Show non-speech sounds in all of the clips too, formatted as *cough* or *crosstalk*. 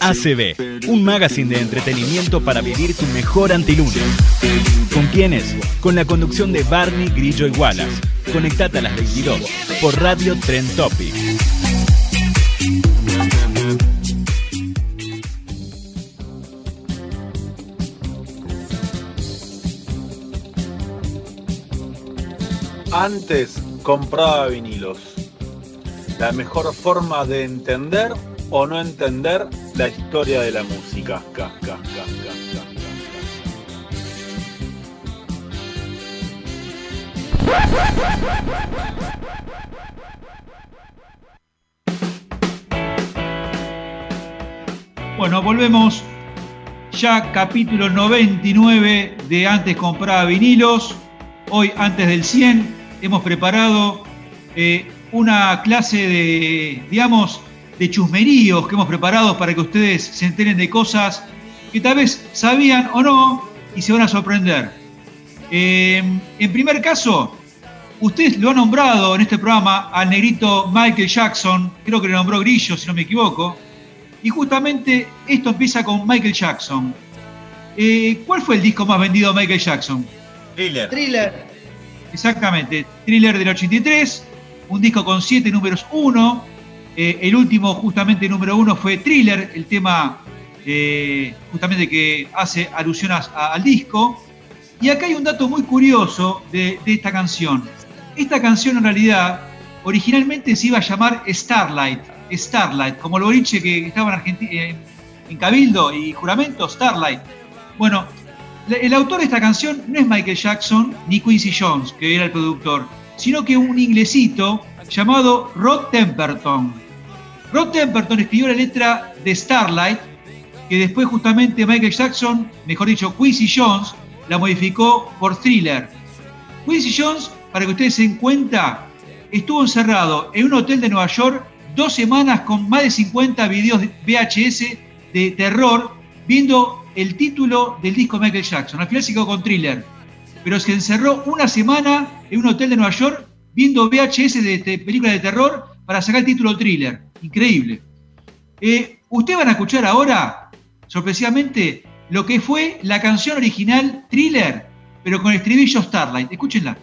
ACB, un magazine de entretenimiento para vivir tu mejor antilunes. ¿Con quiénes? Con la conducción de Barney Grillo y Wallace. Conectate a las 22 por Radio Trend Topic. Antes compraba vinilos. La mejor forma de entender o no entender la historia de la música. Ca, ca, ca, ca, ca, Bueno, volvemos ya capítulo 99 de Antes compraba vinilos. Hoy, antes del 100, hemos preparado eh, una clase de, digamos, de chusmeríos que hemos preparado para que ustedes se enteren de cosas que tal vez sabían o no y se van a sorprender. Eh, en primer caso, usted lo ha nombrado en este programa al negrito Michael Jackson, creo que le nombró Grillo, si no me equivoco, y justamente esto empieza con Michael Jackson. Eh, ¿Cuál fue el disco más vendido de Michael Jackson? Thriller. Thriller. Exactamente, Thriller del 83, un disco con siete números uno. Eh, el último, justamente número uno, fue Thriller, el tema eh, justamente que hace alusión al disco. Y acá hay un dato muy curioso de, esta canción. Esta canción en realidad originalmente se iba a llamar Starlight, Starlight, como el boliche que estaba en, Argenti- en- Cabildo y Juramento, Starlight. Bueno, el autor de esta canción no es Michael Jackson ni Quincy Jones, que era el productor, sino que un inglesito llamado Rod Temperton. Rod Temperton escribió la letra de Starlight, que después justamente Michael Jackson, mejor dicho Quincy Jones, la modificó por Thriller. Quincy Jones, para que ustedes se den cuenta, estuvo encerrado en un hotel de Nueva York dos semanas con más de 50 videos de VHS de terror, viendo el título del disco Michael Jackson. Al final se con Thriller. Pero se encerró una semana en un hotel de Nueva York viendo VHS de, de películas de terror para sacar el título Thriller. Increíble. Eh, Ustedes van a escuchar ahora, sorpresivamente, lo que fue la canción original Thriller, pero con el estribillo Starlight. Escúchenla.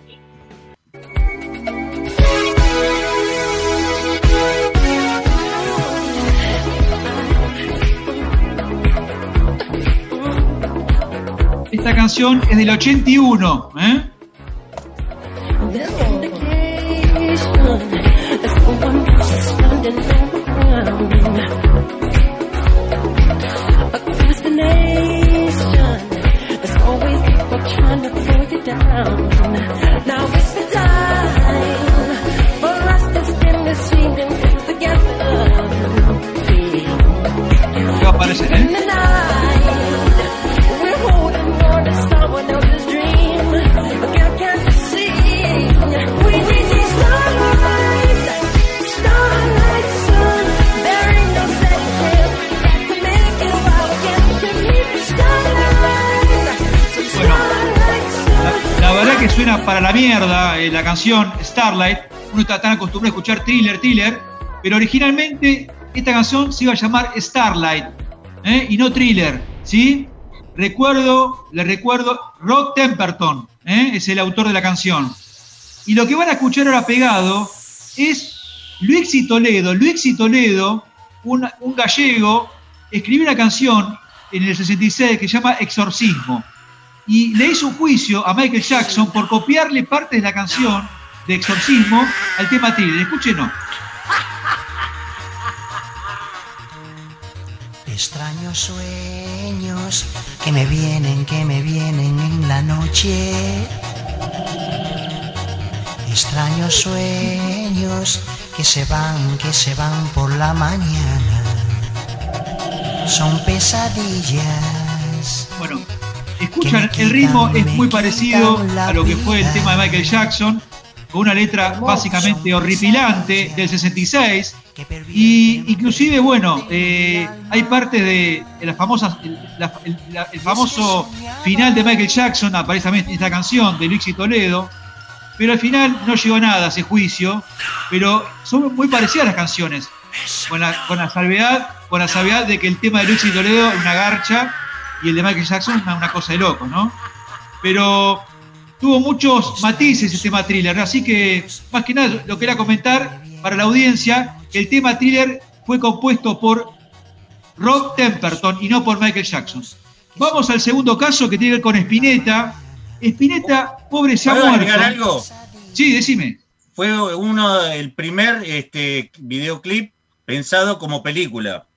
Esta canción es del 81, ¿eh? Que suena para la mierda eh, la canción Starlight. Uno está tan acostumbrado a escuchar thriller, thriller, pero originalmente esta canción se iba a llamar Starlight ¿eh? y no thriller, ¿sí? Recuerdo, le recuerdo, Rod Temperton ¿eh? es el autor de la canción. Y lo que van a escuchar ahora pegado es Luixi Toledo. Luixi Toledo, un, un gallego, escribió una canción en el 66 que se llama Exorcismo y le hizo un juicio a Michael Jackson por copiarle parte de la canción de Exorcismo al tema Thriller. Escúchenos. Extraños sueños que me vienen, que me vienen en la noche. Extraños sueños que se van, que se van por la mañana. son pesadillas. Escuchan, el ritmo es muy parecido a lo que fue el tema de Michael Jackson, con una letra básicamente horripilante del 66. Y inclusive, bueno, eh, hay partes de, las famosas, el, famoso final de Michael Jackson, aparece también esta canción de Luigi Toledo, pero al final no llegó a nada ese juicio, pero son muy parecidas las canciones, con la, con la salvedad, con la salvedad de que el tema de Luigi Toledo es una garcha y el de Michael Jackson es una, cosa de loco, ¿no? Pero tuvo muchos matices el tema thriller, así que más que nada lo quería comentar para la audiencia, que el tema thriller fue compuesto por Rob Temperton y no por Michael Jackson. Vamos al segundo caso que tiene que ver con Spinetta. Spinetta, pobre, se ha muerto. agregar algo? Sí, decime. Fue uno, el primer este, videoclip pensado como película.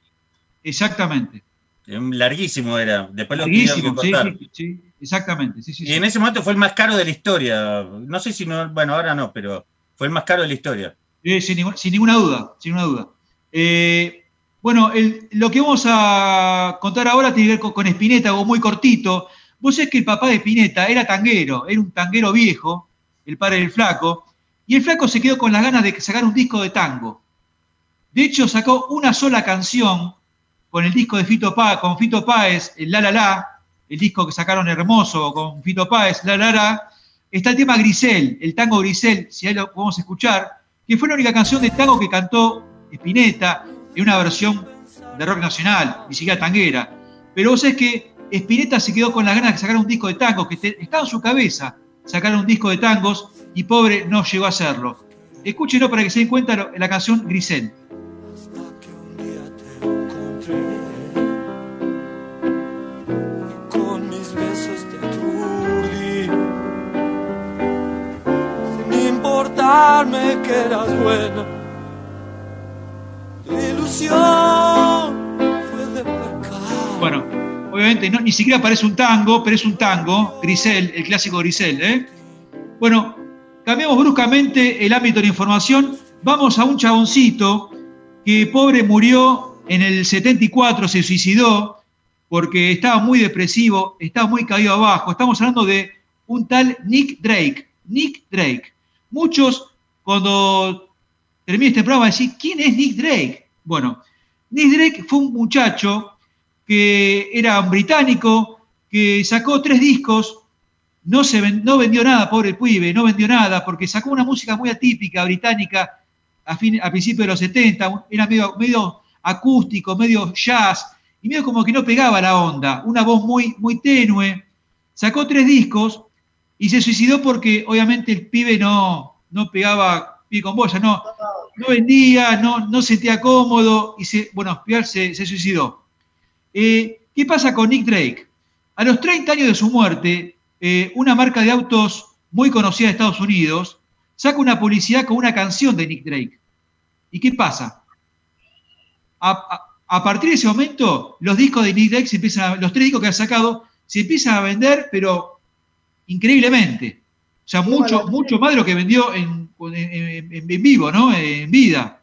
Exactamente. Larguísimo era. Después lo Larguísimo, que sí, sí, exactamente. y en ese momento fue el más caro de la historia. No sé si no, bueno, ahora no, pero fue el más caro de la historia. sin, ninguna duda, sin ninguna duda. Eh, bueno, lo que vamos a contar ahora tiene que ver con, Espineta, algo muy cortito. Vos sabés que el papá de Espineta era tanguero, era un tanguero viejo, el padre del flaco, y el flaco se quedó con las ganas de sacar un disco de tango. De hecho, sacó una sola canción con el disco de Fito Páez, con Fito el La La La, el disco que sacaron hermoso con Fito Páez, La La La, está el tema Grisel, el tango Grisel, si ahí lo podemos escuchar, que fue la única canción de tango que cantó Spinetta en una versión de rock nacional, ni siquiera tanguera. Pero vos sabés que Spinetta se quedó con las ganas de sacar un disco de tangos, que estaba en su cabeza sacar un disco de tangos y pobre no llegó a hacerlo. Escúchenlo para que se den cuenta la canción Grisel. Ilusión fue de pecado. Bueno, obviamente no, ni siquiera parece un tango, pero es un tango, Grisel, el clásico Grisel. ¿eh? Bueno, cambiamos bruscamente el ámbito de la información. Vamos a un chaboncito que pobre murió en el 74, se suicidó porque estaba muy depresivo, estaba muy caído abajo. Estamos hablando de un tal Nick Drake. Nick Drake. Muchos, cuando termine este programa, decir, ¿quién es Nick Drake? Bueno, Nick Drake fue un muchacho que era un británico, que sacó tres discos, no, se no vendió nada, pobre pibe, no vendió nada, porque sacó una música muy atípica británica a, fin, a principios de los 70, era medio, medio acústico, medio jazz, y medio como que no pegaba la onda, una voz muy, muy tenue. Sacó tres discos y se suicidó porque obviamente el pibe no, no pegaba pie con boya, no, no vendía, no, no sentía cómodo y se, bueno, se, suicidó. Eh, ¿Qué pasa con Nick Drake? A los 30 años de su muerte, eh, una marca de autos muy conocida de Estados Unidos saca una publicidad con una canción de Nick Drake. ¿Y qué pasa? A, a, partir de ese momento, los discos de Nick Drake se empiezan, los tres discos que ha sacado, se empiezan a vender, pero increíblemente. O sea, mucho, mucho más de lo que vendió en, vivo, ¿no? En vida.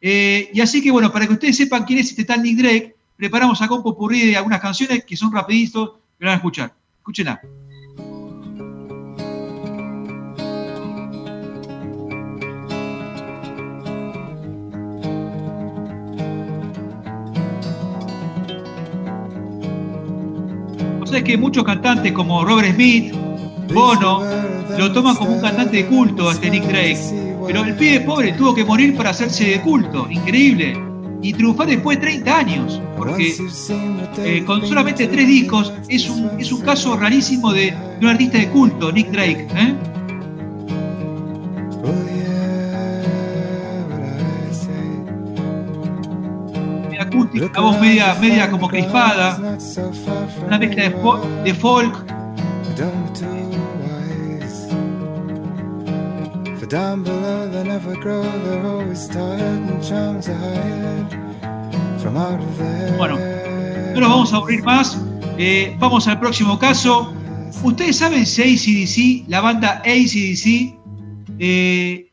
Eh, y así que, bueno, para que ustedes sepan quién es este tal Nick Drake, preparamos acá un popurrí de algunas canciones que son rapiditos, que van a escuchar. Escúchenla. O sea, es que muchos cantantes como Robert Smith, Bono lo toman como un cantante de culto a Nick Drake. Pero el pibe pobre tuvo que morir para hacerse de culto. Increíble. Y triunfar después de 30 años. Porque eh, con solamente tres discos es un, es un caso rarísimo de, un artista de culto, Nick Drake. ¿eh? acústica, voz media, media como crispada, una mezcla de, de folk Bueno, no nos vamos a aburrir más. Eh, vamos al próximo caso. Ustedes saben si ACDC, la banda ACDC, eh,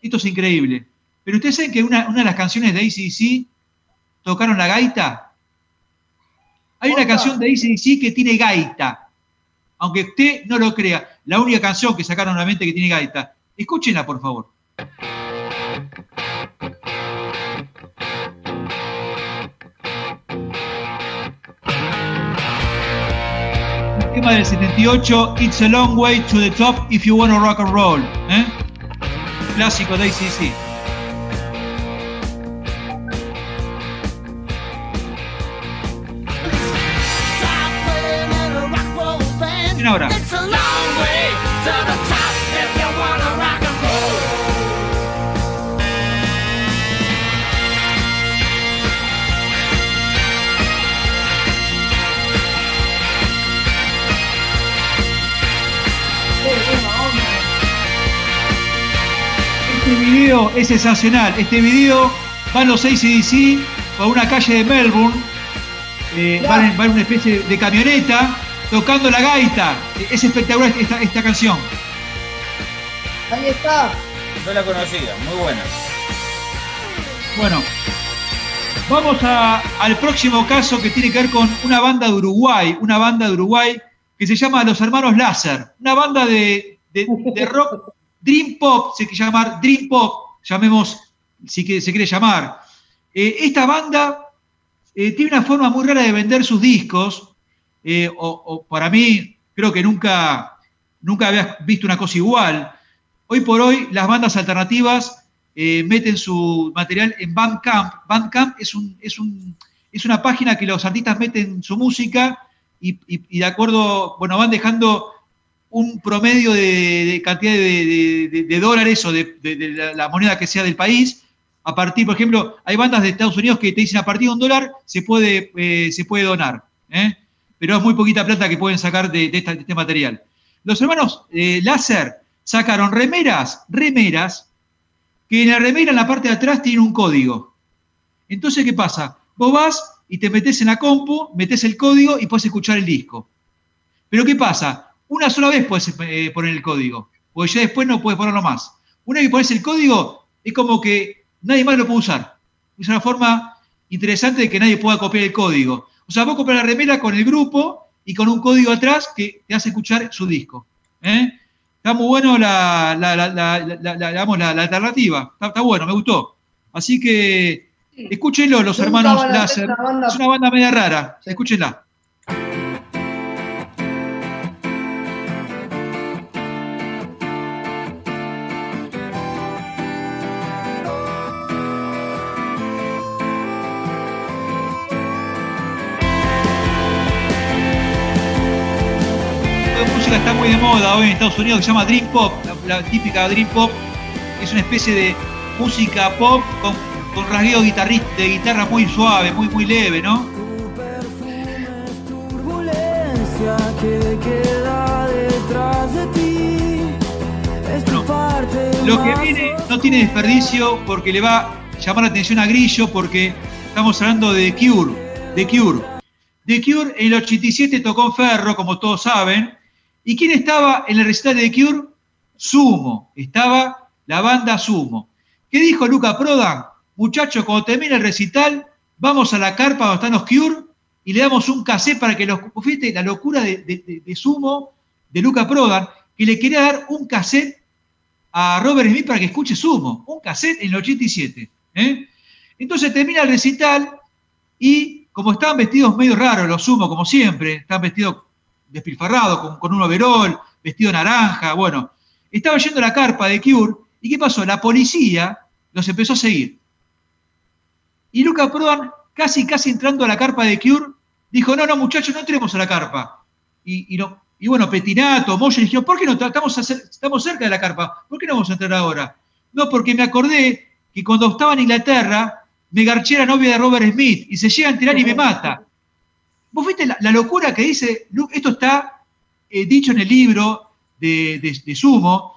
esto es increíble. Pero ustedes saben que una, una de las canciones de ACDC tocaron la gaita? Hay una canción de ACDC que tiene gaita. Aunque usted no lo crea, la única canción que sacaron nuevamente que tiene gaita. Escúchenla, por favor. El tema del 78, It's a long way to the top if you wanna rock and roll. ¿eh? Clásico de ACDC. Este video es sensacional. Este video van los ACDC por una calle de Melbourne. eh, van, en, van en una especie de camioneta tocando la gaita. Es espectacular esta, esta canción. Ahí está. No la conocía, muy buena. Bueno, vamos a- al próximo caso que tiene que ver con una banda de Uruguay, una banda de Uruguay que se llama Los Hermanos Láser, una banda de, de- de rock *laughs* Dream Pop, se quiere llamar Dream Pop, llamemos si que- se quiere llamar. Eh, esta banda eh, tiene una forma muy rara de vender sus discos, eh, o, para mí creo que nunca, nunca había visto una cosa igual. Hoy por hoy las bandas alternativas eh, meten su material en Bandcamp. Bandcamp es, un, es, un, es una página que los artistas meten su música y, de acuerdo, bueno, van dejando un promedio de, cantidad de, dólares o de, la moneda que sea del país. A partir, por ejemplo, hay bandas de Estados Unidos que te dicen a partir de un dólar se puede, eh, se puede donar. ¿eh? Pero es muy poquita plata que pueden sacar de, esta- este material. Los hermanos eh, Láser sacaron remeras, remeras, que en la remera en la parte de atrás tiene un código. Entonces, ¿qué pasa? Vos vas y te metes en la compu, metes el código y puedes escuchar el disco. Pero ¿qué pasa? Una sola vez puedes eh, poner el código, porque ya después no puedes ponerlo más. Una vez que pones el código, es como que nadie más lo puede usar. Es una forma interesante de que nadie pueda copiar el código. O sea, vos compras la remera con el grupo y con un código atrás que te hace escuchar su disco. ¿eh? Está muy bueno la, la, la, digamos, la- alternativa. Está, está bueno, me gustó. Así que escúchenlo, los hermanos Láser. Es una banda media rara. Escúchenla. De moda hoy en Estados Unidos que se llama Dream Pop, la, típica Dream Pop, es una especie de música pop con, con rasgueo guitarri- de guitarra muy suave, muy muy leve, ¿no? turbulencia que queda detrás de ti. Es tu Bueno, Lo que viene no tiene desperdicio porque le va a llamar la atención a Grillo porque estamos hablando de Cure, de Cure. The Cure en el 87 tocó Ferro, como todos saben. ¿Y quién estaba en el recital de The Cure? Sumo. Estaba la banda Sumo. ¿Qué dijo Luca Prodan? Muchachos, cuando termine el recital, vamos a la carpa donde están los Cure y le damos un cassette para que los... Fíjate la locura de, Sumo, de Luca Prodan, que le quería dar un cassette a Robert Smith para que escuche Sumo. Un cassette en el 87. ¿eh? Entonces termina el recital y como estaban vestidos medio raros los Sumo, como siempre, estaban vestidos despilfarrados, con, con un overol, vestido naranja, bueno, estaba yendo a la carpa de Cure, ¿y qué pasó? La policía los empezó a seguir. Y Luca Prodan, casi, casi entrando a la carpa de Cure, dijo, no, no, muchachos, no entremos a la carpa. Y, no, y bueno, Petinato, Moya dijeron, ¿por qué no? Estamos, estamos cerca de la carpa, ¿por qué no vamos a entrar ahora? No, porque me acordé que cuando estaba en Inglaterra, me garché la novia de Robert Smith y se llega a enterar y me mata. ¿Vos viste la, locura que dice? Esto está eh, dicho en el libro de, de- Sumo.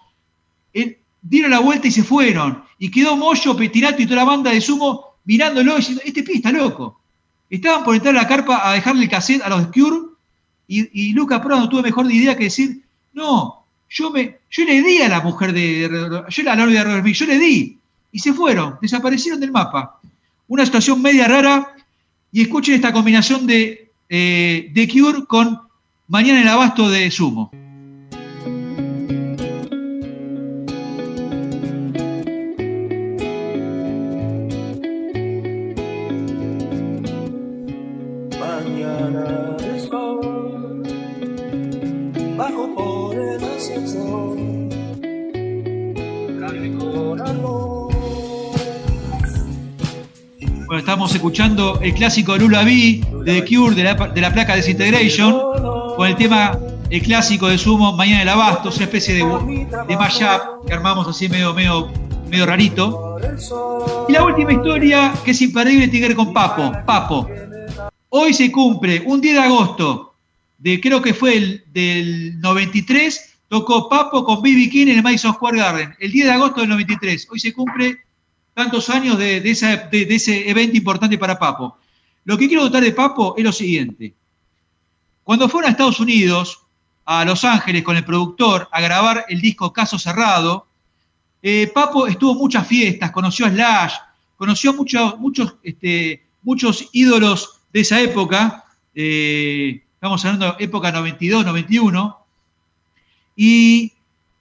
Él- dieron la vuelta y se fueron. Y quedó Moyo, Petinato y toda la banda de Sumo mirándolo y diciendo, este pibe está loco. Estaban por entrar a la carpa a dejarle el cassette a los Cure y, y Luca Prodan no tuvo mejor idea que decir, no, yo, me, yo le di a la mujer de, de- yo la novia de Robert Smith, yo le di. Y se fueron, desaparecieron del mapa. Una situación media rara Y escuchen esta combinación de eh, The Cure con Mañana el Abasto de Sumo. Escuchando el clásico Lula B de The Cure de la, de la placa Disintegration con el tema el clásico de Sumo Mañana el Abasto, una especie de, de mashup que armamos así medio, medio, medio rarito. Y la última historia que es imperdible tiene que ver con Papo. Papo. Hoy se cumple un 10 de agosto de creo que fue el del 93, tocó Papo con B.B. King en el Madison Square Garden. El 10 de agosto del 93. Hoy se cumple tantos años de, ese evento importante para Papo. Lo que quiero contar de Papo es lo siguiente. Cuando fueron a Estados Unidos, a Los Ángeles, con el productor, a grabar el disco Caso Cerrado, eh, Papo estuvo en muchas fiestas, conoció a Slash, conoció muchos, muchos, este, muchos ídolos de esa época, eh, estamos hablando de época 92, 91, y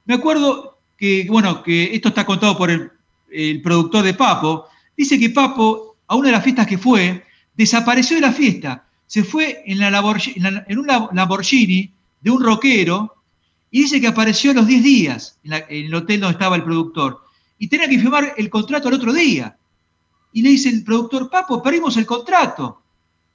me acuerdo que, bueno, que esto está contado por el, el productor de Papo, dice que Papo, a una de las fiestas que fue, desapareció de la fiesta, se fue en, la Lamborghini, en, la- Lamborghini de un rockero y dice que apareció a los 10 días en, la- en el hotel donde estaba el productor y tenía que firmar el contrato al otro día. Y le dice el productor, Papo, perdimos el contrato.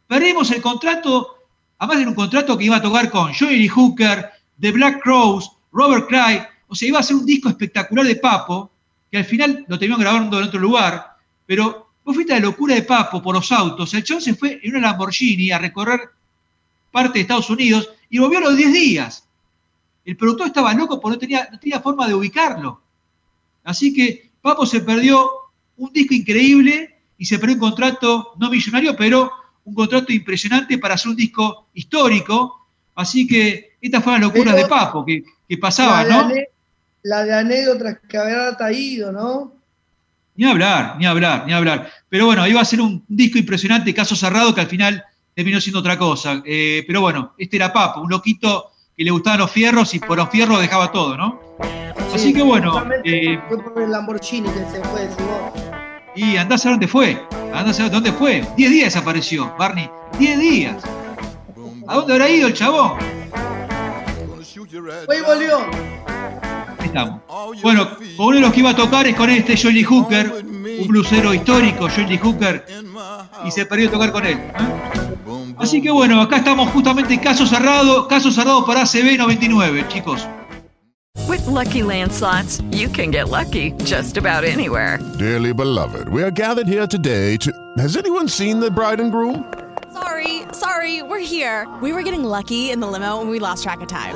Perdimos el contrato, además de un contrato que iba a tocar con Johnny Hooker, The Black Crows, Robert Cray, o sea, iba a ser un disco espectacular de Papo, que al final lo terminaron grabando en otro lugar, pero vos fuiste a la locura de Papo por los autos. El chabón se fue en una Lamborghini a recorrer parte de Estados Unidos y volvió a los 10 días. El productor estaba loco porque no tenía, no tenía forma de ubicarlo. Así que Papo se perdió un disco increíble y se perdió un contrato no millonario, pero un contrato impresionante para hacer un disco histórico. Así que estas fueron las locuras Pero- de Papo que, que pasaban, ¿no? La de anécdotas que habrá traído, ¿no? Ni hablar, ni hablar, ni hablar. Pero bueno, iba a ser un disco impresionante, caso cerrado, que al final terminó siendo otra cosa. Eh, pero bueno, este era Papo, un loquito que le gustaban los fierros y por los fierros dejaba todo, ¿no? Así que bueno, eh, Fue por el Lamborghini que se fue, vos. y andás a dónde fue. Andás a dónde fue. Diez días desapareció, Barney. Diez días. ¿A dónde habrá ido el chabón? Hoy volvió. Ahí estamos. Bueno, con uno de los que iba a tocar es con este Johnny Hooker, un blusero histórico, Johnny Hooker, y se perdió tocar con él. ¿eh? Así que bueno, acá estamos justamente caso cerrado, caso cerrado para ACB 99, chicos. With Lucky Land slots, you can get lucky just about anywhere. Dearly beloved, we are gathered here today to. Has anyone seen the bride and groom? Sorry, sorry, we're here. We were getting lucky in the limo and we lost track of time.